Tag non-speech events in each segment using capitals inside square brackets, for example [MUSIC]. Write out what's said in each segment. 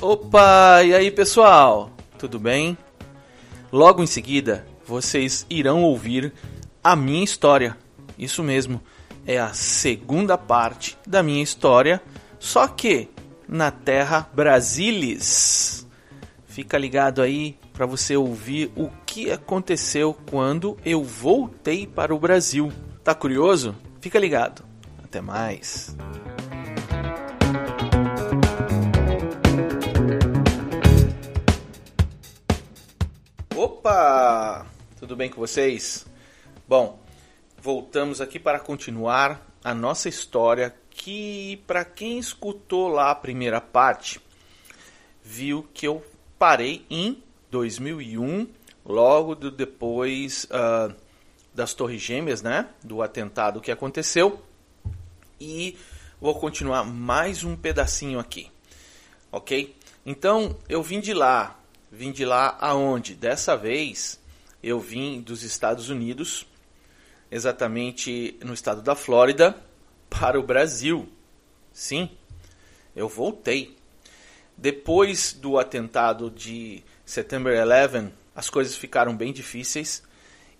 Opa, e aí pessoal, tudo bem? Logo em seguida, vocês irão ouvir a minha história. Isso mesmo, é a segunda parte da minha história, só que na terra Brasilis. Fica ligado aí para você ouvir o que aconteceu quando eu voltei para o Brasil. Tá curioso? Fica ligado. Até mais. Opa! Tudo bem com vocês? Bom, voltamos aqui para continuar a nossa história que para quem escutou lá a primeira parte viu que eu parei em 2001, logo depois uh, das Torres Gêmeas, né, do atentado que aconteceu, e vou continuar mais um pedacinho aqui, ok? Então eu vim de lá Vim de lá aonde? Dessa vez eu vim dos Estados Unidos, exatamente no estado da Flórida, para o Brasil. Sim, eu voltei. Depois do atentado de September 11, as coisas ficaram bem difíceis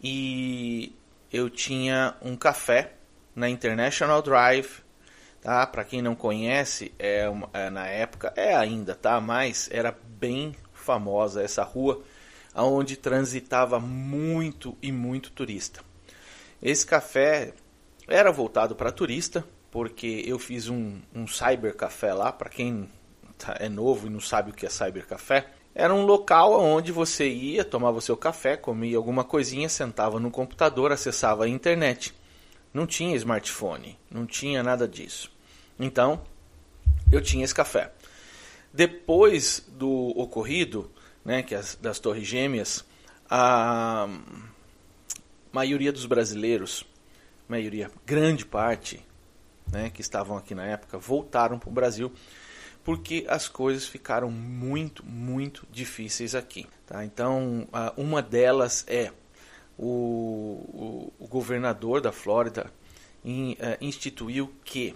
e eu tinha um café na International Drive, tá? Para quem não conhece, é, uma, é, na época é ainda, tá? Mas era bem famosa essa rua, onde transitava muito e muito turista. Esse café era voltado para turista, porque eu fiz um, um cyber café lá, para quem tá, é novo e não sabe o que é cyber café. Era um local onde você ia, tomava seu café, comia alguma coisinha, sentava no computador, acessava a internet. Não tinha smartphone, não tinha nada disso. Então, eu tinha esse café. Depois do ocorrido, né, que as, das Torres Gêmeas, a maioria dos brasileiros, maioria, grande parte, né, que estavam aqui na época, voltaram para o Brasil porque as coisas ficaram muito, muito difíceis aqui. Tá? Então, uma delas é o, o, o governador da Flórida in, uh, instituiu que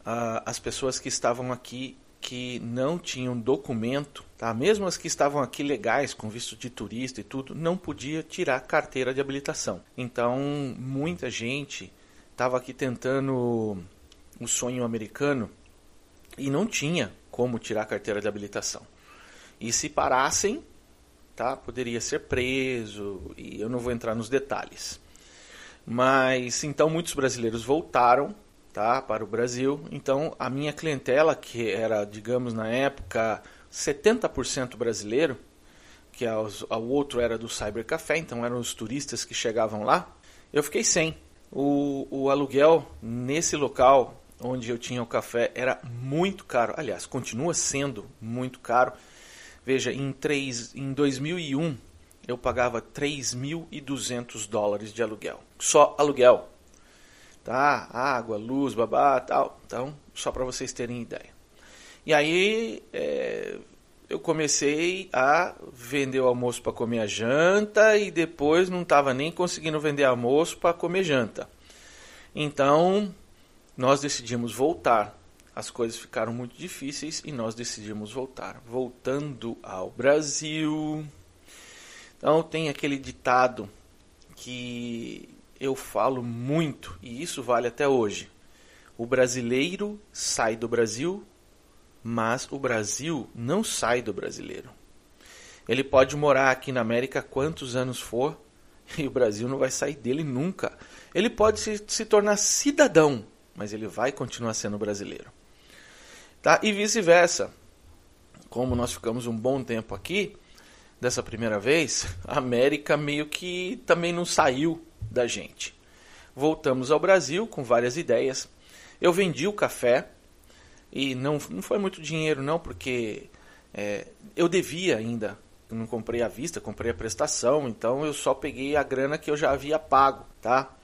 uh, as pessoas que estavam aqui que não tinham documento, tá? mesmo as que estavam aqui legais, com visto de turista e tudo, não podia tirar carteira de habilitação. Então, muita gente estava aqui tentando o sonho americano e não tinha como tirar carteira de habilitação. E se parassem, tá? poderia ser preso, e eu não vou entrar nos detalhes. Mas então muitos brasileiros voltaram tá, para o Brasil. Então, a minha clientela, que era, digamos, na época 70% brasileiro, que o outro era do Cyber Café, então eram os turistas que chegavam lá, eu fiquei sem. O, o aluguel nesse local onde eu tinha o café era muito caro. Aliás, continua sendo muito caro. Veja, em, 3, em 2001 eu pagava 3.200 dólares de aluguel. Só aluguel tá? Água, luz, babá, tal. Então, só para vocês terem ideia. E aí é, eu comecei a vender o almoço para comer a janta e depois não estava nem conseguindo vender almoço para comer janta. Então, nós decidimos voltar. As coisas ficaram muito difíceis e nós decidimos voltar. Voltando ao Brasil. Então, tem aquele ditado que eu falo muito, e isso vale até hoje. O brasileiro sai do Brasil, mas o Brasil não sai do brasileiro. Ele pode morar aqui na América quantos anos for, [LAUGHS] e o Brasil não vai sair dele nunca. Ele pode se, se tornar cidadão, mas ele vai continuar sendo brasileiro. Tá? E vice-versa. Como nós ficamos um bom tempo aqui, dessa primeira vez, a América meio que também não saiu da gente. Voltamos ao Brasil com várias ideias. Eu vendi o café e não, não foi muito dinheiro não, porque é, eu devia ainda. Eu não comprei à vista, comprei a prestação, então eu só peguei a grana que eu já havia pago, tá?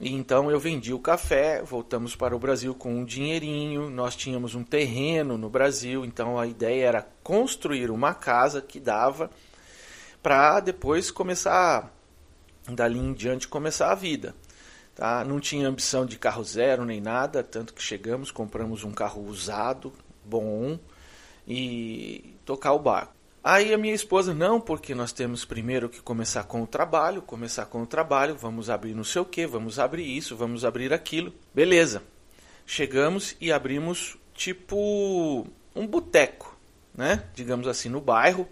Então eu vendi o café, voltamos para o Brasil com um dinheirinho, nós tínhamos um terreno no Brasil, então a ideia era construir uma casa que dava para depois começar dali em diante começar a vida. Tá? Não tinha ambição de carro zero nem nada, tanto que chegamos, compramos um carro usado, bom, e tocar o barco. Aí a minha esposa, não, porque nós temos primeiro que começar com o trabalho, começar com o trabalho, vamos abrir não sei o que, vamos abrir isso, vamos abrir aquilo. Beleza. Chegamos e abrimos tipo um boteco, né? Digamos assim, no bairro.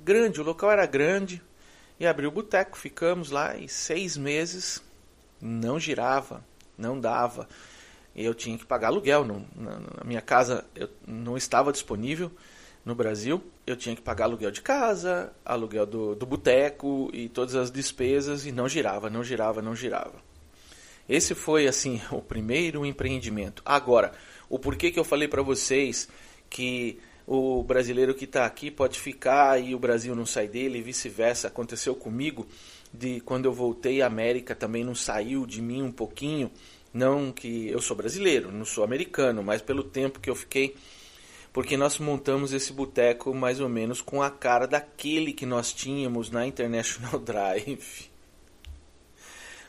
Grande, o local era grande. E abriu o boteco, ficamos lá e seis meses não girava, não dava. E eu tinha que pagar aluguel. Não, na, na minha casa eu não estava disponível no Brasil. Eu tinha que pagar aluguel de casa, aluguel do, do boteco e todas as despesas e não girava, não girava, não girava. Esse foi assim [LAUGHS] o primeiro empreendimento. Agora, o porquê que eu falei para vocês que o brasileiro que está aqui pode ficar e o Brasil não sai dele e vice-versa. Aconteceu comigo de quando eu voltei à América também não saiu de mim um pouquinho. Não que eu sou brasileiro, não sou americano, mas pelo tempo que eu fiquei, porque nós montamos esse boteco mais ou menos com a cara daquele que nós tínhamos na International [LAUGHS] Drive.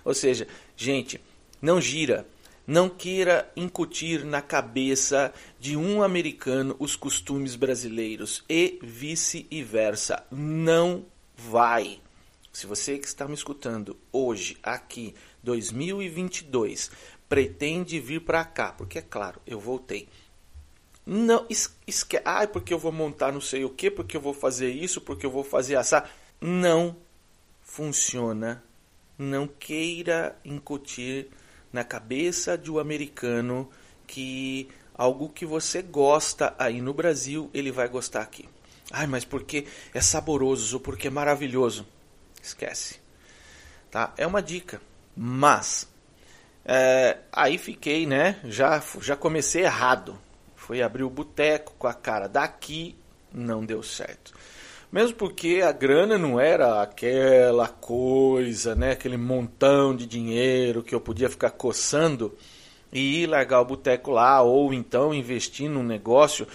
Ou seja, gente, não gira. Não queira incutir na cabeça de um americano os costumes brasileiros e vice-versa. Não vai. Se você que está me escutando hoje, aqui, 2022, pretende vir para cá, porque é claro, eu voltei. Não esque ah, porque eu vou montar não sei o que, porque eu vou fazer isso, porque eu vou fazer essa. Não funciona. Não queira incutir na cabeça de um americano que algo que você gosta aí no Brasil, ele vai gostar aqui. Ai, mas porque é saboroso, porque é maravilhoso. Esquece. Tá? É uma dica. Mas, é, aí fiquei, né? Já, já comecei errado. Fui abrir o boteco com a cara daqui, não deu certo. Mesmo porque a grana não era aquela coisa, né? Aquele montão de dinheiro que eu podia ficar coçando e ir largar o boteco lá, ou então investir num negócio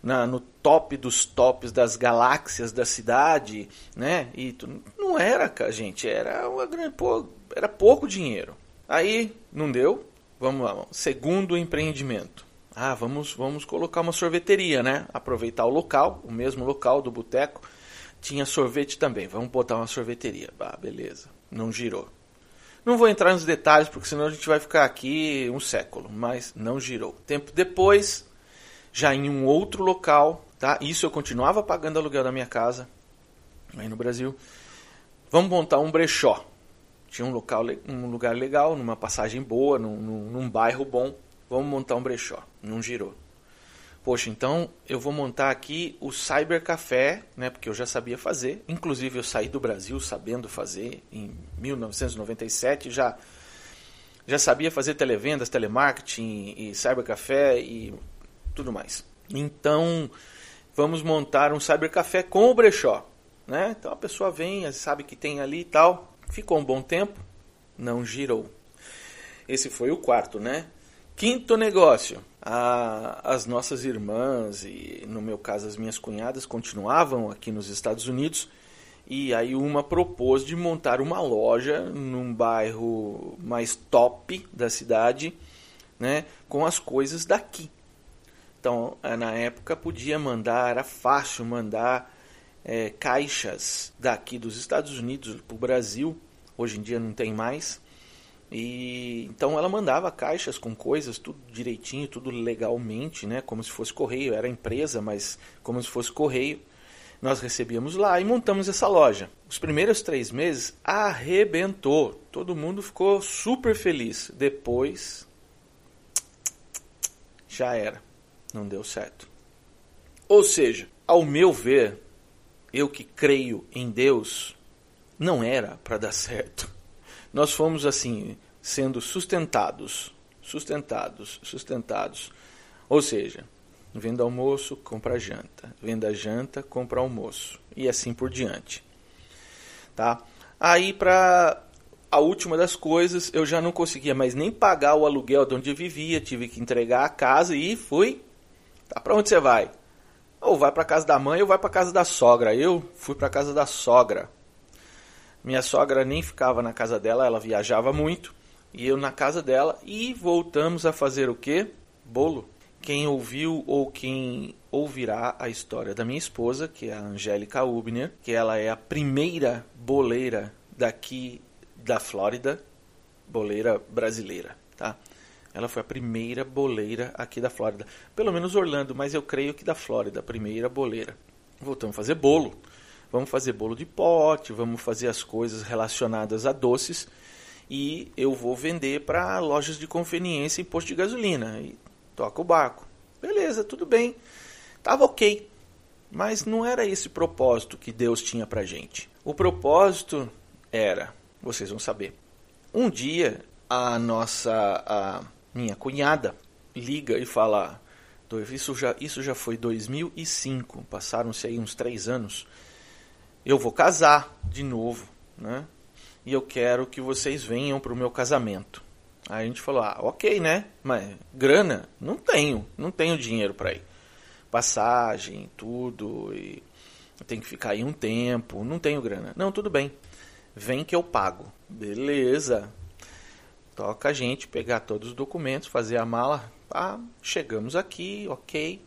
na, no top dos tops das galáxias da cidade, né? E tu, não era, gente, era uma grande, pô, era pouco dinheiro. Aí não deu. Vamos lá, segundo empreendimento. Ah, vamos, vamos colocar uma sorveteria, né? Aproveitar o local, o mesmo local do boteco. Tinha sorvete também. Vamos botar uma sorveteria. Ah, beleza. Não girou. Não vou entrar nos detalhes, porque senão a gente vai ficar aqui um século, mas não girou. Tempo depois, já em um outro local, tá? Isso eu continuava pagando aluguel da minha casa, aí no Brasil. Vamos montar um brechó. Tinha um local, um lugar legal, numa passagem boa, num, num, num bairro bom. Vamos montar um brechó. Não girou. Poxa, então eu vou montar aqui o Cyber Café, né? Porque eu já sabia fazer. Inclusive eu saí do Brasil sabendo fazer em 1997 já já sabia fazer televendas, telemarketing e cybercafé e tudo mais. Então, vamos montar um cybercafé com o brechó. Né? Então a pessoa vem, sabe que tem ali e tal. Ficou um bom tempo, não girou. Esse foi o quarto, né? Quinto negócio. As nossas irmãs e, no meu caso, as minhas cunhadas continuavam aqui nos Estados Unidos. E aí uma propôs de montar uma loja num bairro mais top da cidade, né, com as coisas daqui. Então, eh, na época, podia mandar, era fácil mandar é, caixas daqui dos Estados Unidos para o Brasil. Hoje em dia não tem mais. E então ela mandava caixas com coisas tudo direitinho, tudo legalmente, né? Como se fosse correio. Era empresa, mas como se fosse correio. Nós recebíamos lá e montamos essa loja. Os primeiros três meses arrebentou. Todo mundo ficou super feliz. Depois já era não deu certo. Ou seja, ao meu ver, eu que creio em Deus, não era para dar certo. Nós fomos assim, sendo sustentados, sustentados, sustentados. Ou seja, venda almoço, compra janta, venda janta, compra almoço e assim por diante. Tá? Aí para a última das coisas, eu já não conseguia mais nem pagar o aluguel de onde eu vivia, tive que entregar a casa e fui Tá, para onde você vai? Ou vai para casa da mãe ou vai para casa da sogra. Eu fui para casa da sogra. Minha sogra nem ficava na casa dela, ela viajava muito E eu na casa dela e voltamos a fazer o quê? Bolo. Quem ouviu ou quem ouvirá a história da minha esposa, que é a Angélica Ubner, que ela é a primeira boleira daqui da Flórida, boleira brasileira, tá? Ela foi a primeira boleira aqui da Flórida. Pelo menos Orlando, mas eu creio que da Flórida, a primeira boleira. Voltamos a fazer bolo. Vamos fazer bolo de pote, vamos fazer as coisas relacionadas a doces e eu vou vender para lojas de conveniência e posto de gasolina. E toca o barco. Beleza, tudo bem. Tava ok. Mas não era esse propósito que Deus tinha para gente. O propósito era, vocês vão saber. Um dia a nossa a minha cunhada liga e fala: isso já, isso já foi 2005, passaram-se aí uns três anos. Eu vou casar de novo, né? E eu quero que vocês venham para o meu casamento. Aí a gente falou: ah, ok, né? Mas grana? Não tenho, não tenho dinheiro para ir. Passagem, tudo, e tem que ficar aí um tempo, não tenho grana. Não, tudo bem, vem que eu pago. Beleza, Toca a gente pegar todos os documentos, fazer a mala. Ah, chegamos aqui, ok.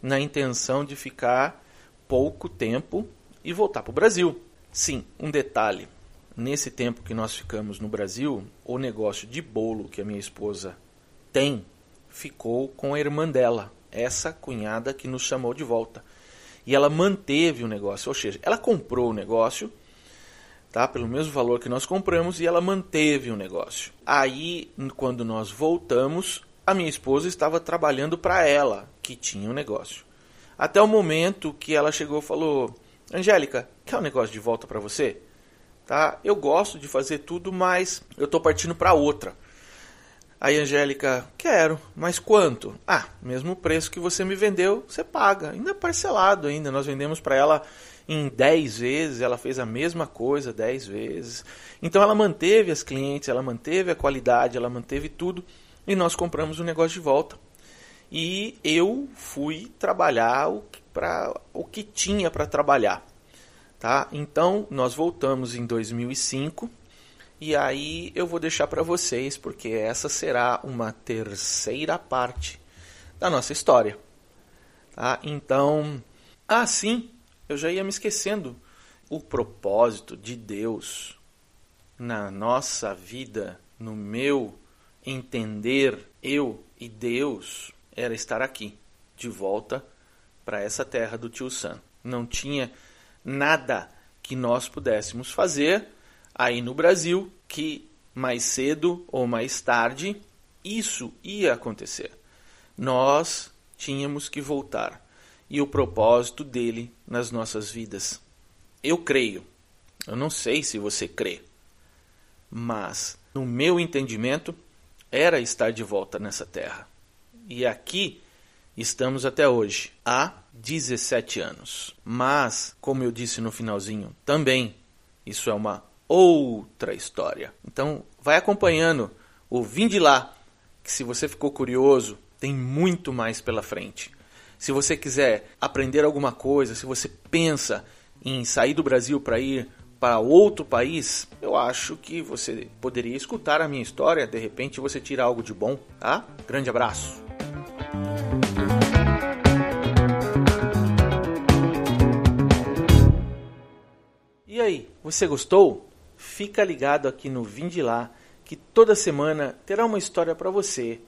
Na intenção de ficar pouco tempo e voltar para o Brasil. Sim, um detalhe. Nesse tempo que nós ficamos no Brasil, o negócio de bolo que a minha esposa tem ficou com a irmã dela, essa cunhada que nos chamou de volta. E ela manteve o negócio, ou seja, ela comprou o negócio tá? Pelo mesmo valor que nós compramos e ela manteve o negócio. Aí, quando nós voltamos, a minha esposa estava trabalhando para ela, que tinha o um negócio. Até o momento que ela chegou e falou: "Angélica, quer um negócio de volta para você?" Tá? Eu gosto de fazer tudo, mas eu estou partindo para outra. Aí Angélica, quero, mas quanto? Ah, mesmo preço que você me vendeu, você paga. Ainda parcelado ainda. Nós vendemos para ela em 10 vezes, ela fez a mesma coisa 10 vezes. Então ela manteve as clientes, ela manteve a qualidade, ela manteve tudo e nós compramos o negócio de volta. E eu fui trabalhar o, pra, o que tinha para trabalhar. Tá? Então nós voltamos em 2005 e aí eu vou deixar para vocês porque essa será uma terceira parte da nossa história. Tá? Então, assim, eu já ia me esquecendo. O propósito de Deus na nossa vida, no meu entender, eu e Deus, era estar aqui, de volta para essa terra do tio Sam. Não tinha nada que nós pudéssemos fazer aí no Brasil que mais cedo ou mais tarde isso ia acontecer. Nós tínhamos que voltar e o propósito dele nas nossas vidas. Eu creio, eu não sei se você crê, mas no meu entendimento era estar de volta nessa terra. E aqui estamos até hoje, há 17 anos. Mas, como eu disse no finalzinho, também isso é uma outra história. Então, vai acompanhando o Vim de lá, que se você ficou curioso, tem muito mais pela frente. Se você quiser aprender alguma coisa, se você pensa em sair do Brasil para ir para outro país, eu acho que você poderia escutar a minha história, de repente você tira algo de bom, tá? Grande abraço. Aí, você gostou? Fica ligado aqui no Vim de Lá, que toda semana terá uma história para você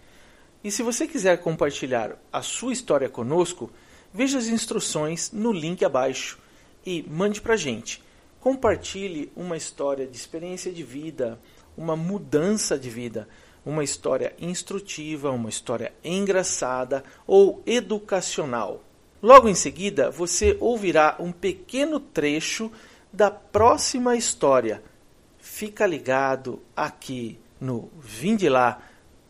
e se você quiser compartilhar a sua história conosco, veja as instruções no link abaixo e mande para gente. Compartilhe uma história de experiência de vida, uma mudança de vida, uma história instrutiva, uma história engraçada ou educacional. Logo em seguida, você ouvirá um pequeno trecho da próxima história. Fica ligado aqui no Vinde lá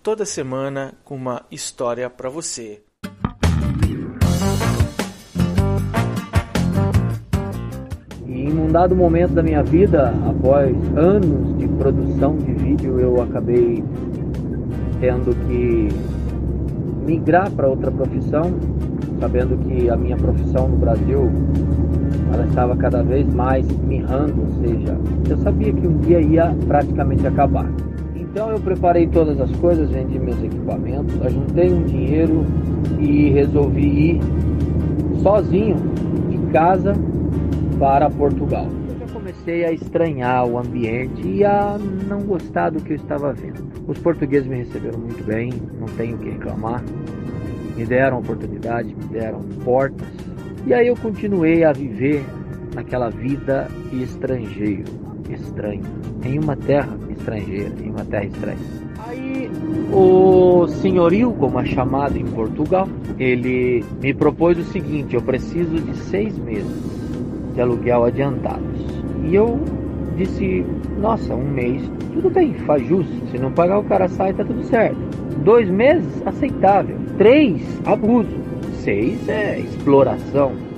toda semana com uma história para você. em um dado momento da minha vida, após anos de produção de vídeo, eu acabei tendo que migrar para outra profissão, sabendo que a minha profissão no Brasil ela estava cada vez mais mirrando, ou seja, eu sabia que um dia ia praticamente acabar Então eu preparei todas as coisas, vendi meus equipamentos, ajuntei um dinheiro e resolvi ir sozinho de casa para Portugal. Eu já comecei a estranhar o ambiente e a não gostar do que eu estava vendo. Os portugueses me receberam muito bem, não tenho o que reclamar. Me deram oportunidade, me deram portas. E aí eu continuei a viver naquela vida estrangeiro, estranho, em uma terra estrangeira, em uma terra estranha. Aí o senhorio, como é chamado em Portugal, ele me propôs o seguinte: eu preciso de seis meses de aluguel adiantados. E eu disse: nossa, um mês, tudo bem, faz justo. Se não pagar, o cara sai, tá tudo certo. Dois meses, aceitável. Três, abuso. Seis é exploração.